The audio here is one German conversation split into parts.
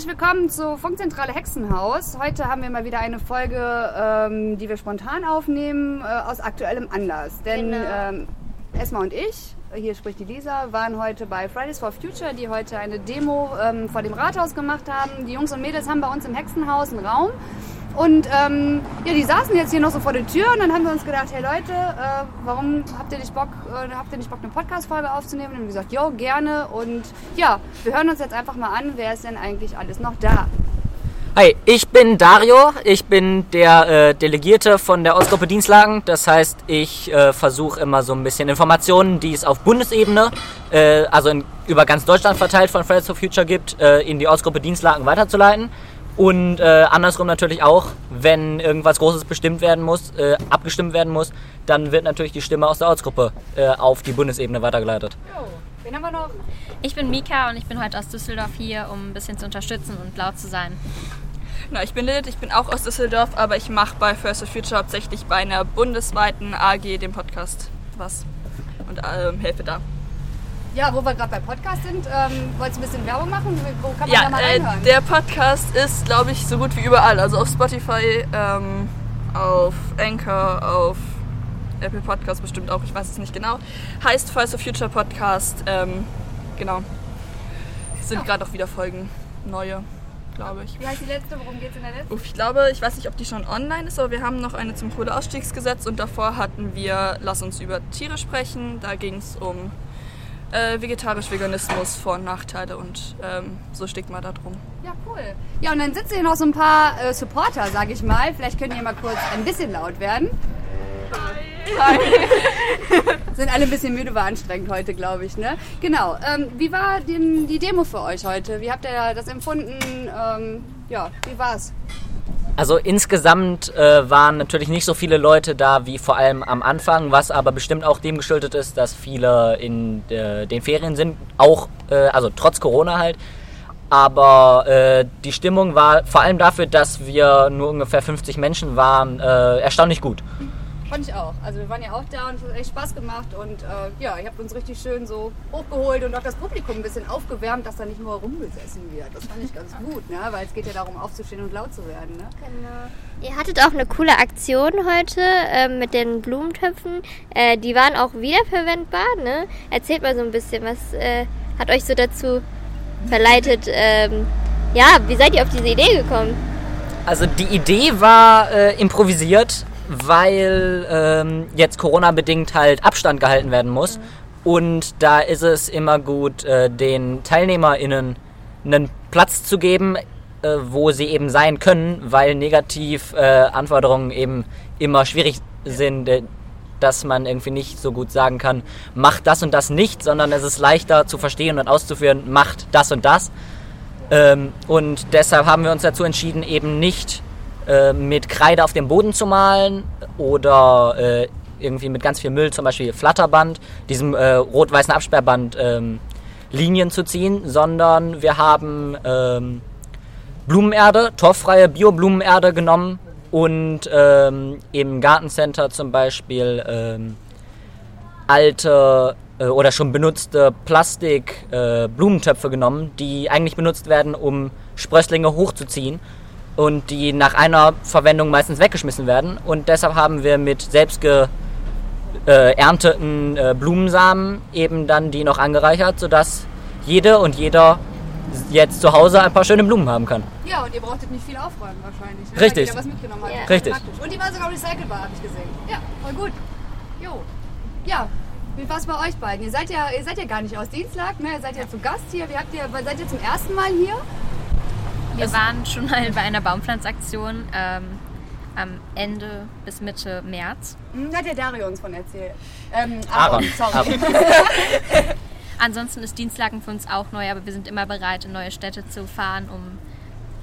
Herzlich willkommen zu Funkzentrale Hexenhaus. Heute haben wir mal wieder eine Folge, ähm, die wir spontan aufnehmen, äh, aus aktuellem Anlass. Denn Genau. ähm, Esma und ich, hier spricht die Lisa, waren heute bei Fridays for Future, die heute eine Demo ähm, vor dem Rathaus gemacht haben. Die Jungs und Mädels haben bei uns im Hexenhaus einen Raum. Und ähm, ja, die saßen jetzt hier noch so vor der Tür und dann haben wir uns gedacht, hey Leute, äh, warum habt ihr nicht Bock, äh, habt ihr nicht Bock, eine Podcast-Folge aufzunehmen? Und haben gesagt, jo, gerne. Und ja, wir hören uns jetzt einfach mal an, wer ist denn eigentlich alles noch da? Hi, ich bin Dario. Ich bin der äh, Delegierte von der Ostgruppe Dienstlagen. Das heißt, ich äh, versuche immer so ein bisschen Informationen, die es auf Bundesebene, äh, also in, über ganz Deutschland verteilt von Fridays for Future gibt, äh, in die Ostgruppe Dienstlagen weiterzuleiten. Und äh, andersrum natürlich auch, wenn irgendwas Großes bestimmt werden muss, äh, abgestimmt werden muss, dann wird natürlich die Stimme aus der Ortsgruppe äh, auf die Bundesebene weitergeleitet. Jo, wen haben wir noch? Ich bin Mika und ich bin heute aus Düsseldorf hier, um ein bisschen zu unterstützen und laut zu sein. Na, ich bin Lilith, ich bin auch aus Düsseldorf, aber ich mache bei First for Future hauptsächlich bei einer bundesweiten AG, dem Podcast, was und ähm, helfe da. Ja, wo wir gerade bei Podcast sind, ähm, wolltest du ein bisschen Werbung machen? Wo kann man Ja, da mal äh, reinhören? der Podcast ist, glaube ich, so gut wie überall. Also auf Spotify, ähm, auf Anchor, auf Apple Podcast bestimmt auch, ich weiß es nicht genau. Heißt First for Future Podcast, ähm, genau. Sind gerade auch wieder Folgen, neue, glaube ich. Wie heißt die letzte? Worum geht es in der letzten? Uff, ich glaube, ich weiß nicht, ob die schon online ist, aber wir haben noch eine zum Kohleausstiegsgesetz und davor hatten wir Lass uns über Tiere sprechen. Da ging es um äh, vegetarisch-Veganismus, Vor- und Nachteile und ähm, so Stigma da drum. Ja, cool. Ja, und dann sitzen hier noch so ein paar äh, Supporter, sag ich mal. Vielleicht könnt ihr mal kurz ein bisschen laut werden. Sind alle ein bisschen müde, war anstrengend heute, glaube ich, ne? Genau. Ähm, wie war denn die Demo für euch heute? Wie habt ihr das empfunden? Ähm, ja, wie war's? Also insgesamt äh, waren natürlich nicht so viele Leute da wie vor allem am Anfang, was aber bestimmt auch dem geschuldet ist, dass viele in äh, den Ferien sind, auch äh, also trotz Corona halt. Aber äh, die Stimmung war vor allem dafür, dass wir nur ungefähr 50 Menschen waren, äh, erstaunlich gut. Fand ich auch. Also wir waren ja auch da und es hat echt Spaß gemacht und äh, ja, ihr habt uns richtig schön so hochgeholt und auch das Publikum ein bisschen aufgewärmt, dass da nicht nur rumgesessen wird. Das fand ich ganz gut, ne? weil es geht ja darum aufzustehen und laut zu werden. Ne? Genau. Ihr hattet auch eine coole Aktion heute äh, mit den Blumentöpfen. Äh, die waren auch wiederverwendbar, ne? Erzählt mal so ein bisschen, was äh, hat euch so dazu verleitet? Ähm, ja, wie seid ihr auf diese Idee gekommen? Also die Idee war äh, improvisiert, weil ähm, jetzt Corona-bedingt halt Abstand gehalten werden muss. Und da ist es immer gut, äh, den TeilnehmerInnen einen Platz zu geben, äh, wo sie eben sein können, weil negativ äh, eben immer schwierig sind, äh, dass man irgendwie nicht so gut sagen kann, macht das und das nicht, sondern es ist leichter zu verstehen und auszuführen, macht das und das. Ähm, und deshalb haben wir uns dazu entschieden, eben nicht äh, mit Kreide auf dem Boden zu malen oder äh, irgendwie mit ganz viel Müll, zum Beispiel Flatterband, diesem äh, rot-weißen Absperrband ähm, Linien zu ziehen, sondern wir haben ähm, Blumenerde, torffreie Bio-Blumenerde genommen und ähm, im Gartencenter zum Beispiel ähm, alte äh, oder schon benutzte Plastik-Blumentöpfe äh, genommen, die eigentlich benutzt werden, um Sprösslinge hochzuziehen und die nach einer Verwendung meistens weggeschmissen werden. Und deshalb haben wir mit selbst geernteten äh, Blumensamen eben dann die noch angereichert, sodass jede und jeder jetzt zu Hause ein paar schöne Blumen haben kann. Ja, und ihr brauchtet nicht viel aufräumen wahrscheinlich. Ne? Richtig. Weil ihr was mitgenommen habt. Ja. Richtig. Und die war sogar recycelbar, habe ich gesehen. Ja, voll gut. Jo. Ja, wie war's bei euch beiden? Ihr seid ja, ihr seid ja gar nicht aus Dienstlag, ne? Ihr seid ja zu Gast hier. Wie habt ihr, seid ihr zum ersten Mal hier? Wir waren schon mal bei einer Baumpflanzaktion ähm, am Ende bis Mitte März. Hm, hat der Dario uns von erzählt. Ähm, Aaron, sorry. Aaron. Ansonsten ist Dienstlagen für uns auch neu, aber wir sind immer bereit, in neue Städte zu fahren, um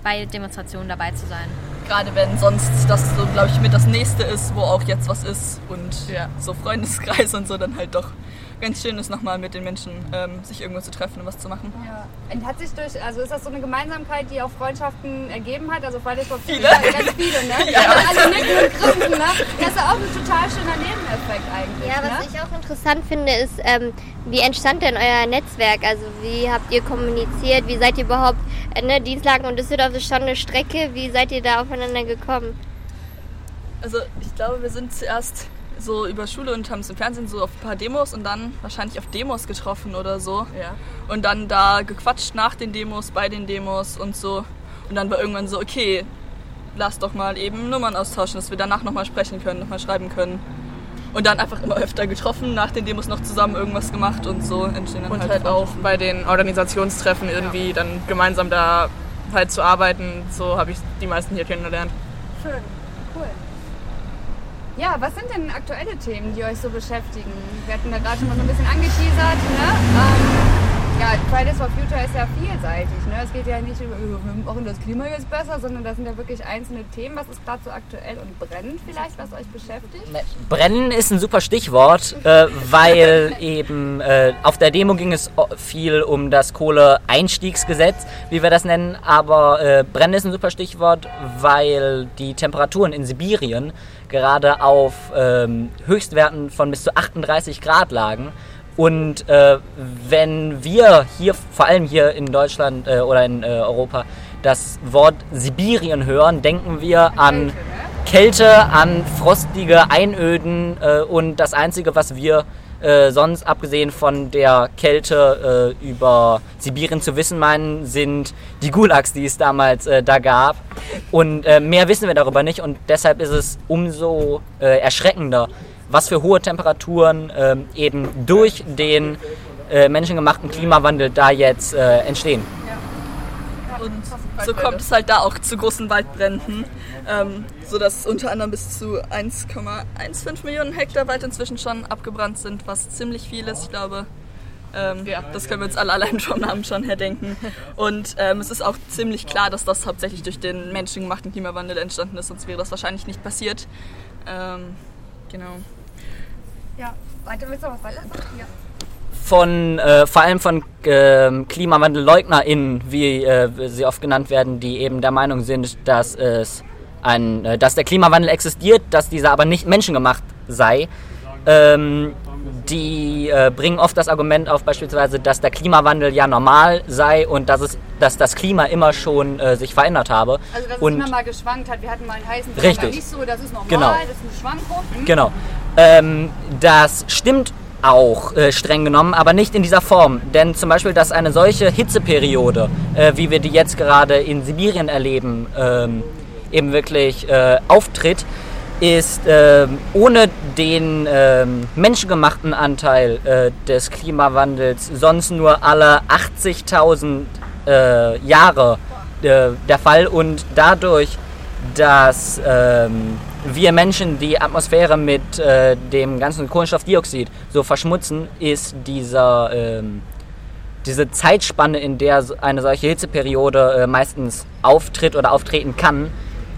bei Demonstrationen dabei zu sein. Gerade wenn sonst das so, glaube ich, mit das nächste ist, wo auch jetzt was ist und ja, so Freundeskreis und so dann halt doch ganz schön ist, nochmal mit den Menschen ähm, sich irgendwo zu treffen und was zu machen. Ja. Und hat sich durch, also ist das so eine Gemeinsamkeit, die auch Freundschaften ergeben hat? Also Fridays for. Future, ganz viele, ne? Ja. Alle nicken und grinsen, ne? Das ist auch ein total schöner Nebeneffekt eigentlich, Ja, ne? was ich auch interessant finde, ist, ähm, wie entstand denn euer Netzwerk? Also wie habt ihr kommuniziert? Wie seid ihr überhaupt, äh, ne, Dienstlagen und Düsseldorf ist schon eine Strecke. Wie seid ihr da aufeinander gekommen? Also ich glaube, wir sind zuerst so über Schule und haben es im Fernsehen so auf ein paar Demos und dann wahrscheinlich auf Demos getroffen oder so. Ja. Und dann da gequatscht nach den Demos, bei den Demos und so. Und dann war irgendwann so, okay, lass doch mal eben Nummern austauschen, dass wir danach nochmal sprechen können, nochmal schreiben können. Und dann einfach immer öfter getroffen, nach den Demos noch zusammen irgendwas gemacht und so entstehen dann Und halt, halt auch bei den Organisationstreffen irgendwie dann gemeinsam da halt zu arbeiten. So habe ich die meisten hier kennengelernt. Schön. Ja, was sind denn aktuelle Themen, die euch so beschäftigen? Wir hatten da gerade schon mal so ein bisschen angeteasert. Ne? Ähm, ja, Fridays for Future ist ja vielseitig. Ne? Es geht ja nicht äh, wir machen das Klima jetzt besser, sondern das sind ja wirklich einzelne Themen. Was ist gerade so aktuell und brennt vielleicht, was euch beschäftigt? Ne, Brennen ist ein super Stichwort, äh, weil eben äh, auf der Demo ging es o- viel um das Kohleeinstiegsgesetz, wie wir das nennen, aber äh, Brennen ist ein super Stichwort, weil die Temperaturen in Sibirien gerade auf ähm, Höchstwerten von bis zu 38 Grad lagen. Und äh, wenn wir hier, vor allem hier in Deutschland äh, oder in äh, Europa, das Wort Sibirien hören, denken wir an Kälte, an frostige Einöden äh, und das Einzige, was wir äh, sonst abgesehen von der Kälte äh, über Sibirien zu wissen meinen, sind die Gulags, die es damals da gab. Und mehr wissen wir darüber nicht und deshalb ist es umso erschreckender, was für hohe Temperaturen ähm, eben durch den äh, menschengemachten Klimawandel da jetzt äh, entstehen. Und so kommt es halt da auch zu großen Waldbränden, ähm, sodass unter anderem bis zu 1,15 Millionen Hektar Wald inzwischen schon abgebrannt sind, was ziemlich viel ist. Ich glaube, ähm, Ja. das können wir uns alle allein vom Namen schon her denken. Und ähm, es ist auch ziemlich klar, dass das hauptsächlich durch den menschengemachten Klimawandel entstanden ist, sonst wäre das wahrscheinlich nicht passiert. Ähm, genau. Ja, weiter, willst du was weiter sagen? Ja. von äh, vor allem von ähm, KlimawandellleugnerInnen, wie äh, sie oft genannt werden, die eben der Meinung sind, dass es ein, äh, dass der Klimawandel existiert, dass dieser aber nicht menschengemacht sei. Ähm, die äh, bringen oft das Argument auf, beispielsweise, dass der Klimawandel ja normal sei und dass, es, dass das Klima immer schon äh, sich verändert habe. Also, dass und es immer mal geschwankt hat. Wir hatten mal einen heißen Sommer, Richtig. nicht so, das ist normal, Genau. das ist eine Schwankung. Hm? Genau. Ähm, das stimmt auch äh, streng genommen, aber nicht in dieser Form. Denn zum Beispiel, dass eine solche Hitzeperiode, äh, wie wir die jetzt gerade in Sibirien erleben, ähm, eben wirklich äh, auftritt, ist ähm, ohne den ähm, menschengemachten Anteil äh, des Klimawandels sonst nur alle 80.000 äh, Jahre äh, der Fall. Und dadurch, dass ähm, wir Menschen die Atmosphäre mit äh, dem ganzen Kohlenstoffdioxid so verschmutzen, ist dieser, ähm, diese Zeitspanne, in der eine solche Hitzeperiode äh, meistens auftritt oder auftreten kann,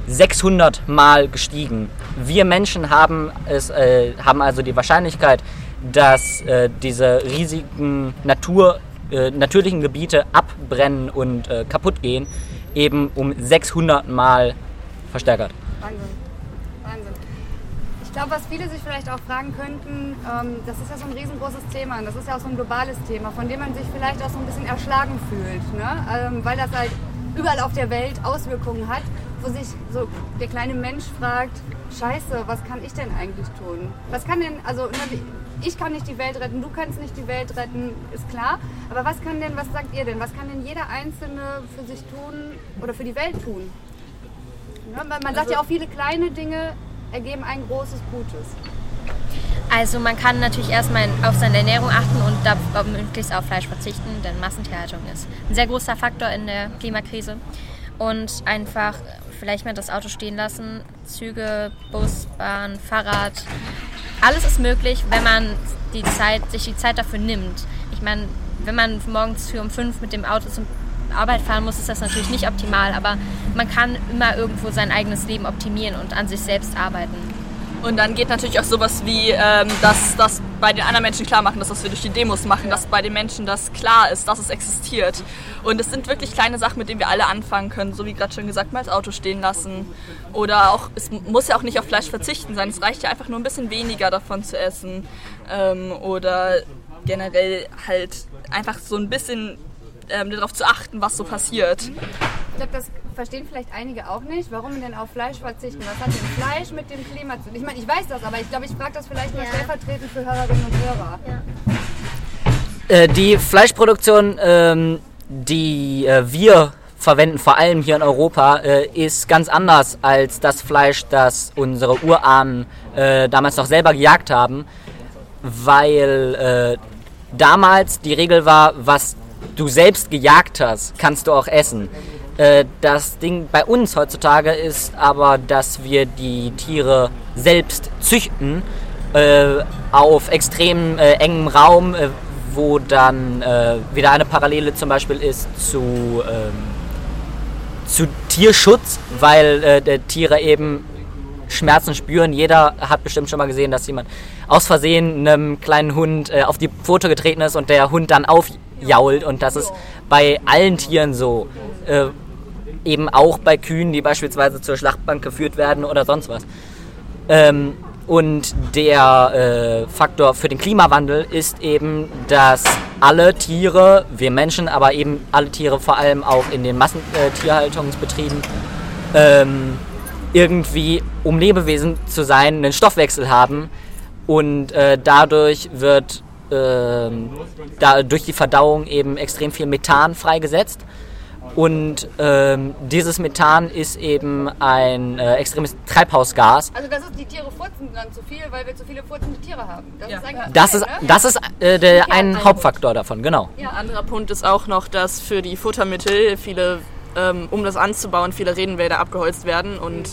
600 Mal gestiegen. Wir Menschen haben, es, äh, haben also die Wahrscheinlichkeit, dass äh, diese riesigen Natur, äh, natürlichen Gebiete abbrennen und äh, kaputt gehen, eben um 600 Mal verstärkert. Wahnsinn. Wahnsinn. Ich glaube, was viele sich vielleicht auch fragen könnten, ähm, das ist ja so ein riesengroßes Thema und das ist ja auch so ein globales Thema, von dem man sich vielleicht auch so ein bisschen erschlagen fühlt, ne? ähm, weil das halt überall auf der Welt Auswirkungen hat, wo sich so der kleine Mensch fragt, scheiße, was kann ich denn eigentlich tun? Was kann denn, also ne, ich kann nicht die Welt retten, du kannst nicht die Welt retten, ist klar, aber was kann denn, was sagt ihr denn, was kann denn jeder Einzelne für sich tun oder für die Welt tun? Ne? Man, sagt ja auch, viele kleine Dinge ergeben ein großes Gutes. Also man kann natürlich erstmal auf seine Ernährung achten und da möglichst auf Fleisch verzichten, denn Massentierhaltung ist ein sehr großer Faktor in der Klimakrise. Und einfach vielleicht mal das Auto stehen lassen, Züge, Bus, Bahn, Fahrrad. Alles ist möglich, wenn man die Zeit, sich die Zeit dafür nimmt. Ich meine, wenn man morgens für um fünf mit dem Auto zum Arbeit fahren muss, ist das natürlich nicht optimal, aber man kann immer irgendwo sein eigenes Leben optimieren und an sich selbst arbeiten. Und dann geht natürlich auch sowas wie, ähm, dass das bei den anderen Menschen klar machen, dass das wir durch die Demos machen, dass bei den Menschen das klar ist, dass es existiert. Und es sind wirklich kleine Sachen, mit denen wir alle anfangen können, so wie gerade schon gesagt, mal das Auto stehen lassen. Oder auch, es muss ja auch nicht auf Fleisch verzichten sein, es reicht ja einfach nur ein bisschen weniger davon zu essen. Ähm, oder generell halt einfach so ein bisschen ähm, darauf zu achten, was so passiert. Ich glaube, das verstehen vielleicht einige auch nicht. Warum denn auf Fleisch verzichten? Was hat denn Fleisch mit dem Klima zu tun? Ich meine, ich weiß das, aber ich glaube, ich frage das vielleicht mal Ja. stellvertretend für Hörerinnen und Hörer. Äh, die Fleischproduktion, ähm, die äh, wir verwenden, vor allem hier in Europa, äh, ist ganz anders als das Fleisch, das unsere Urahnen äh, damals noch selber gejagt haben, weil äh, damals die Regel war, was du selbst gejagt hast, kannst du auch essen. Äh, das Ding bei uns heutzutage ist aber, dass wir die Tiere selbst züchten äh, auf extrem äh, engem Raum, äh, wo dann äh, wieder eine Parallele zum Beispiel ist zu, ähm, zu Tierschutz, weil äh, Tiere eben Schmerzen spüren. Jeder hat bestimmt schon mal gesehen, dass jemand aus Versehen einem kleinen Hund äh, auf die Pfote getreten ist und der Hund dann aufjault. Und das ist bei allen Tieren so. Äh, eben auch bei Kühen, die beispielsweise zur Schlachtbank geführt werden oder sonst was. Ähm, und der äh, Faktor für den Klimawandel ist eben, dass alle Tiere, wir Menschen, aber eben alle Tiere vor allem auch in den Massentierhaltungsbetrieben, ähm, irgendwie, um Lebewesen zu sein, einen Stoffwechsel haben und äh, dadurch wird ähm, da durch die Verdauung eben extrem viel Methan freigesetzt. Und ähm, dieses Methan ist eben ein äh, extremes Treibhausgas. Also das ist, die Tiere furzen dann zu viel, weil wir zu viele furzende Tiere haben. Das ist eigentlich Das ist, ne? das ist äh, der, ein Hauptfaktor davon, genau. Ein anderer Punkt ist auch noch, dass für die Futtermittel viele, ähm, um das anzubauen, viele Redenwälder abgeholzt werden und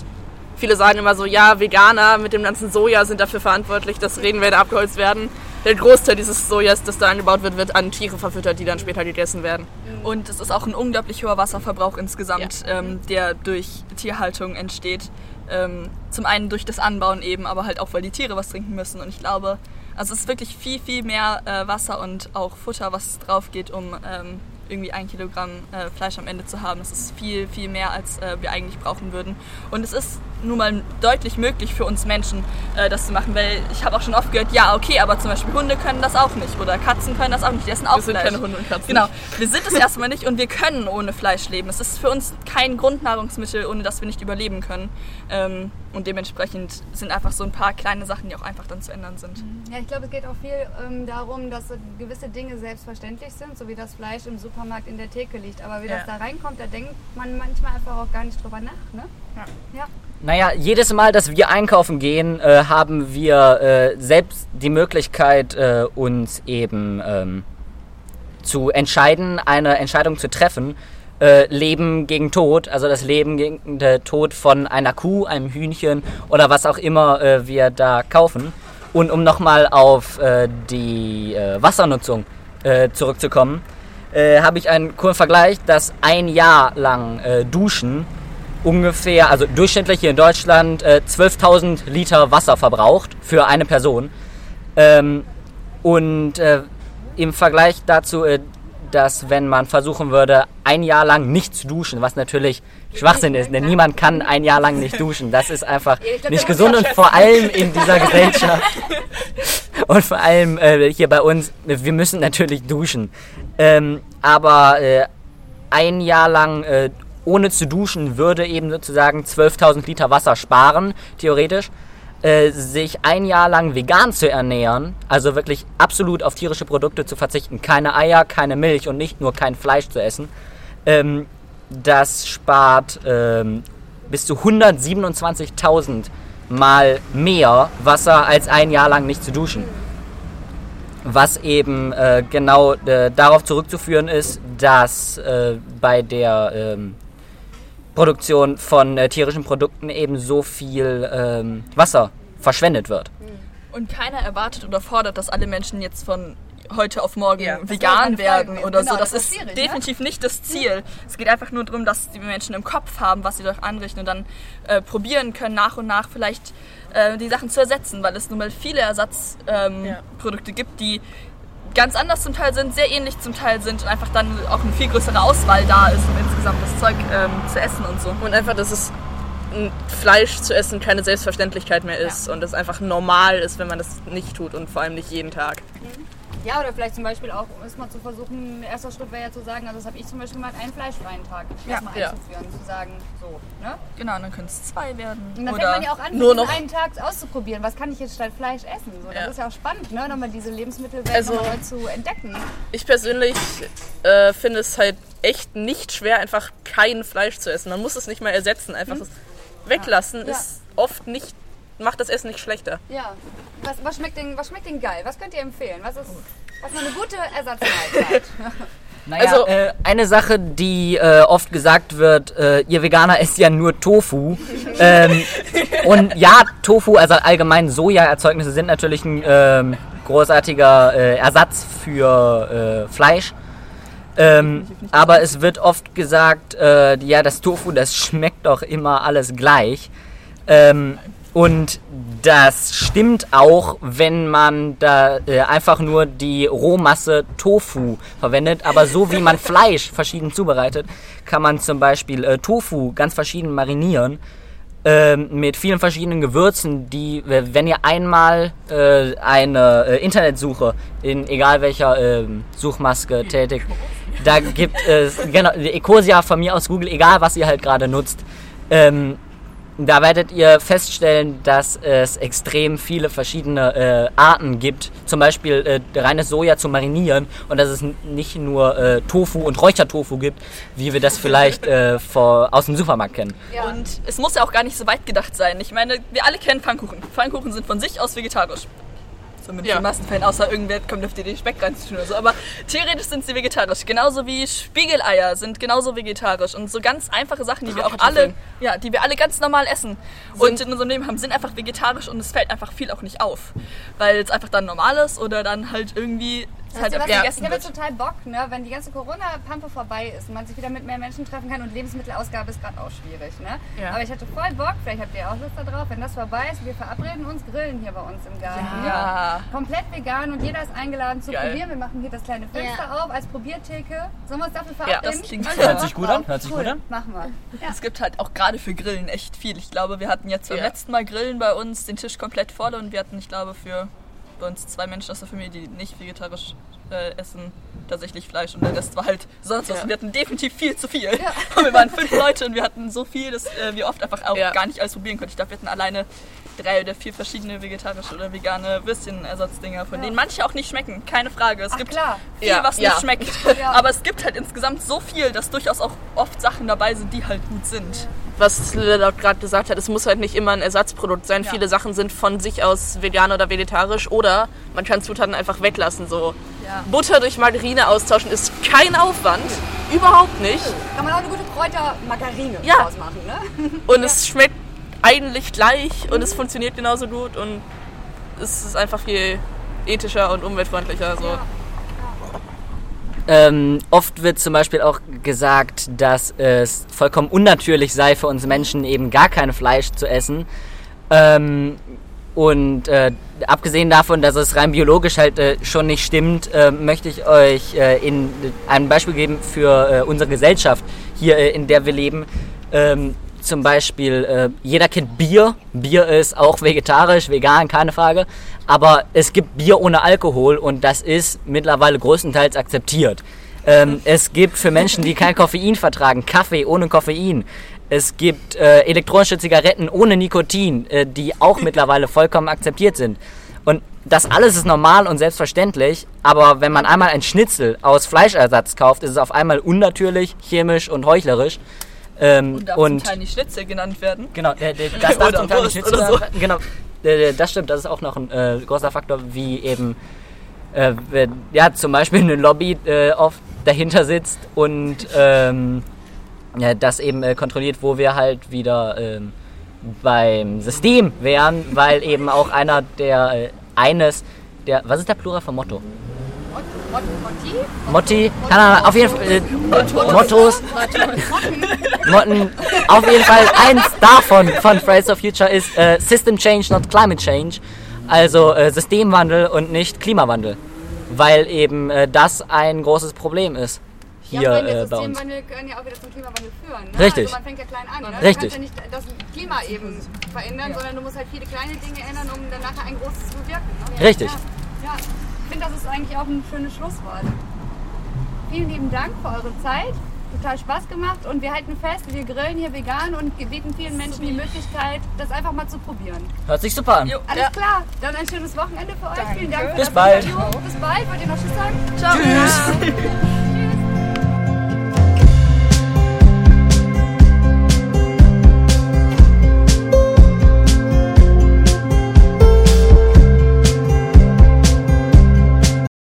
viele sagen immer so, ja, Veganer mit dem ganzen Soja sind dafür verantwortlich, dass Redenwälder abgeholzt werden. Der Großteil dieses Sojas, das da angebaut wird, wird an Tiere verfüttert, die dann später gegessen werden. Und es ist auch ein unglaublich hoher Wasserverbrauch insgesamt, ähm, der durch Tierhaltung entsteht. Ähm, zum einen durch das Anbauen eben, aber halt auch, weil die Tiere was trinken müssen. Und ich glaube, also es ist wirklich viel, viel mehr äh, Wasser und auch Futter, was drauf geht, um ähm, irgendwie ein Kilogramm äh, Fleisch am Ende zu haben. Es ist viel, viel mehr, als äh, wir eigentlich brauchen würden. Und es ist nun mal deutlich möglich für uns Menschen, äh, das zu machen, weil ich habe auch schon oft gehört, ja, okay, aber zum Beispiel Hunde können das auch nicht oder Katzen können das auch nicht, die essen auch Wir sind Fleisch. keine Hunde und Katzen. Genau, wir sind es erstmal nicht und wir können ohne Fleisch leben. Es ist für uns kein Grundnahrungsmittel, ohne das wir nicht überleben können. Ähm, und dementsprechend sind einfach so ein paar kleine Sachen, die auch einfach dann zu ändern sind. Ja, ich glaube, es geht auch viel ähm, darum, dass gewisse Dinge selbstverständlich sind, so wie das Fleisch im Supermarkt in der Theke liegt. Aber wie Ja. das da reinkommt, da denkt man manchmal einfach auch gar nicht drüber nach. Ne? Ja. Naja, jedes Mal, dass wir einkaufen gehen, äh, haben wir äh, selbst die Möglichkeit, äh, uns eben ähm, zu entscheiden, eine Entscheidung zu treffen. Äh, Leben gegen Tod, also das Leben gegen den Tod von einer Kuh, einem Hühnchen oder was auch immer äh, wir da kaufen. Und um nochmal auf äh, die Wassernutzung zurückzukommen, habe ich einen coolen Vergleich, dass ein Jahr lang Duschen ungefähr, also durchschnittlich hier in Deutschland, äh, 12.000 Liter Wasser verbraucht für eine Person. Ähm, und äh, im Vergleich dazu, äh, dass wenn man versuchen würde, ein Jahr lang nicht zu duschen, was natürlich Schwachsinn ist, denn niemand kann ein Jahr lang nicht duschen. Das ist einfach nicht gesund und vor allem in dieser Gesellschaft und vor allem äh, hier bei uns, wir müssen natürlich duschen. Ähm, aber äh, ein Jahr lang äh, ohne zu duschen würde eben sozusagen 12.000 Liter Wasser sparen, theoretisch. Äh, sich ein Jahr lang vegan zu ernähren, also wirklich absolut auf tierische Produkte zu verzichten, keine Eier, keine Milch und nicht nur kein Fleisch zu essen, ähm, das spart ähm, bis zu 127.000 Mal mehr Wasser als ein Jahr lang nicht zu duschen. Was eben äh, genau äh, darauf zurückzuführen ist, dass äh, bei der ähm, Produktion von äh, tierischen Produkten eben so viel ähm, Wasser verschwendet wird. Und keiner erwartet oder fordert, dass alle Menschen jetzt von heute auf morgen Ja. Vegan werden oder Genau, so. Das, das ist ne? definitiv nicht das Ziel. Es geht einfach nur darum, dass die Menschen im Kopf haben, was sie dort anrichten und dann äh, probieren können, nach und nach vielleicht äh, die Sachen zu ersetzen, weil es nun mal viele Ersatzprodukte ähm, Ja. Gibt, die ganz anders zum Teil sind, sehr ähnlich zum Teil sind und einfach dann auch eine viel größere Auswahl da ist, um insgesamt das Zeug ähm, zu essen und so. Und einfach, dass es Fleisch zu essen keine Selbstverständlichkeit mehr ist und es einfach normal ist, wenn man das nicht tut und vor allem nicht jeden Tag. Ja, oder vielleicht zum Beispiel auch, ist mal zu versuchen, erster Schritt wäre ja zu sagen, also das habe ich zum Beispiel gemacht, einen fleischfreien Tag erstmal ja. einzuführen, zu sagen, so, ne? Genau, dann können es zwei werden. Und dann oder fängt man ja auch an, nur noch einen Tag auszuprobieren. Was kann ich jetzt statt Fleisch essen? So, das Ja. ist ja auch spannend, ne? Nochmal diese Lebensmittelwelt Also- nochmal zu entdecken. Ich persönlich äh, finde es halt echt nicht schwer, einfach kein Fleisch zu essen. Man muss es nicht mal ersetzen. Einfach das weglassen Mhm. Ja. ist oft nicht, macht das Essen nicht schlechter. Ja. Was, was, schmeckt denn, was schmeckt denn geil? Was könnt ihr empfehlen? Was ist, was ist eine gute Ersatzmahlzeit? Naja, Also- äh, eine Sache, die äh, oft gesagt wird, äh, ihr Veganer esst ja nur Tofu. ähm, und ja, Tofu, also allgemein Sojaerzeugnisse sind natürlich ein ähm, großartiger äh, Ersatz für äh, Fleisch. Ähm, aber es wird oft gesagt, äh, ja, das Tofu, das schmeckt doch immer alles gleich. Ähm, und das stimmt auch, wenn man da äh, einfach nur die Rohmasse Tofu verwendet. Aber so wie man Fleisch verschieden zubereitet, kann man zum Beispiel äh, Tofu ganz verschieden marinieren. ähm, mit vielen verschiedenen Gewürzen, die, w- wenn ihr einmal äh, eine äh, Internetsuche in egal welcher ähm, Suchmaske tätigt, da gibt es, genau, die Ecosia von mir aus Google, egal was ihr halt gerade nutzt, ähm, da werdet ihr feststellen, dass es extrem viele verschiedene äh, Arten gibt, zum Beispiel äh, reines Soja zu marinieren und dass es nicht nur äh, Tofu und Räuchertofu gibt, wie wir das vielleicht äh, vor, aus dem Supermarkt kennen. Und es muss ja auch gar nicht so weit gedacht sein. Ich meine, wir alle kennen Pfannkuchen. Pfannkuchen sind von sich aus vegetarisch. Zumindest Ja. meisten Fällen, außer irgendwer kommt auf die Idee, Speck reinzutun oder so. Aber theoretisch sind sie vegetarisch. Genauso wie Spiegeleier sind genauso vegetarisch. Und so ganz einfache Sachen, die wir auch alle, ja, die wir alle ganz normal essen und in unserem Leben haben, sind einfach vegetarisch und es fällt einfach viel auch nicht auf. Weil es einfach dann normal ist oder dann halt irgendwie es halt was, gegessen ich habe jetzt total Bock, ne, wenn die ganze Corona-Pampe vorbei ist und man sich wieder mit mehr Menschen treffen kann und Lebensmittelausgabe ist gerade auch schwierig. Ne? Ja. Aber ich hatte voll Bock, vielleicht habt ihr auch Lust darauf, wenn das vorbei ist, wir verabreden uns, grillen hier bei uns im Garten. Ja. Komplett vegan und jeder ist eingeladen zu Geil. probieren. Wir machen hier das kleine Fenster Ja. auf als Probiertheke. Sollen wir uns dafür Ja, verabreden? das klingt super. Hört sich gut an, hört sich cool. gut an. Machen wir. Ja. Es gibt halt auch gerade für Grillen echt viel. Ich glaube, wir hatten jetzt beim Ja. letzten Mal Grillen bei uns den Tisch komplett voll und wir hatten, ich glaube, für bei uns zwei Menschen aus der Familie, die nicht vegetarisch äh, essen, tatsächlich Fleisch und der Rest war halt sonst was. Ja. Und wir hatten definitiv viel zu viel. Und wir waren fünf Leute und wir hatten so viel, dass äh, wir oft einfach auch Ja. gar nicht alles probieren konnten. Ich glaube, wir hatten alleine drei oder vier verschiedene vegetarische oder vegane Würstchenersatzdinger, von denen manche auch nicht schmecken. Keine Frage. Es Ach, gibt klar. viel, Ja, was ja. nicht schmeckt. Ja. Aber es gibt halt insgesamt so viel, dass durchaus auch oft Sachen dabei sind, die halt gut sind. was Lila gerade gesagt hat, es muss halt nicht immer ein Ersatzprodukt sein. Ja. Viele Sachen sind von sich aus vegan oder vegetarisch oder man kann Zutaten einfach weglassen. So Ja. Butter durch Margarine austauschen ist kein Aufwand, überhaupt nicht. Kann man auch eine gute Kräutermargarine Ja. draus machen, ne? Und es schmeckt eigentlich gleich und es funktioniert genauso gut und es ist einfach viel ethischer und umweltfreundlicher. So. Ähm, oft wird zum Beispiel auch gesagt, dass es vollkommen unnatürlich sei für uns Menschen eben gar kein Fleisch zu essen. Ähm, und äh, abgesehen davon, dass es rein biologisch halt äh, schon nicht stimmt, äh, möchte ich euch äh, in, ein Beispiel geben für äh, unsere Gesellschaft hier, äh, in der wir leben. Ähm, zum Beispiel, äh, jeder kennt Bier. Bier ist auch vegetarisch, vegan, keine Frage. Aber es gibt Bier ohne Alkohol und das ist mittlerweile größtenteils akzeptiert. Ähm, es gibt für Menschen, die kein Koffein vertragen, Kaffee ohne Koffein. Es gibt äh, elektronische Zigaretten ohne Nikotin, äh, die auch mittlerweile vollkommen akzeptiert sind. Und das alles ist normal und selbstverständlich, aber wenn man einmal ein Schnitzel aus Fleischersatz kauft, ist es auf einmal unnatürlich, chemisch und heuchlerisch. Ähm, Und darf und zum Teil nicht Schnitzel genannt werden. Genau, der, der, das darf zum Teil nicht Schnitzel so. sein. Genau, der, der, das stimmt, das ist auch noch ein äh, großer Faktor, wie eben äh, wenn, ja, zum Beispiel eine Lobby äh, oft dahinter sitzt und ähm, ja, das eben äh, kontrolliert, wo wir halt wieder ähm, beim System wären, weil eben auch einer der, äh, eines der, was ist der Plural von Motto? Motti? Motti, keine Ahnung, auf jeden Fall, äh, Mottos, Motten, auf jeden Fall eins davon von Fridays for Future ist äh, System Change, not Climate Change, also äh, Systemwandel und nicht Klimawandel, weil eben äh, das ein großes Problem ist hier ja, äh, bei uns. Systemwandel kann ja auch wieder zum Klimawandel führen. Ne? Richtig. Also man fängt ja klein an. Ne? Richtig. Du kannst ja nicht das Klima eben verändern, sondern du musst halt viele kleine Dinge ändern, um dann nachher ein großes zu bewirken. Ne? Richtig. Ja, ja. Ich finde, das ist eigentlich auch ein schönes Schlusswort. Vielen lieben Dank für eure Zeit. Total Spaß gemacht und wir halten fest, wir grillen hier vegan und bieten vielen Menschen die Möglichkeit, das einfach mal zu probieren. Hört sich super an. Alles klar, dann ein schönes Wochenende für euch. Vielen Dank für Bis das bald. Interview. Bis bald. Wollt ihr noch Tschüss sagen? Ciao. Tschüss.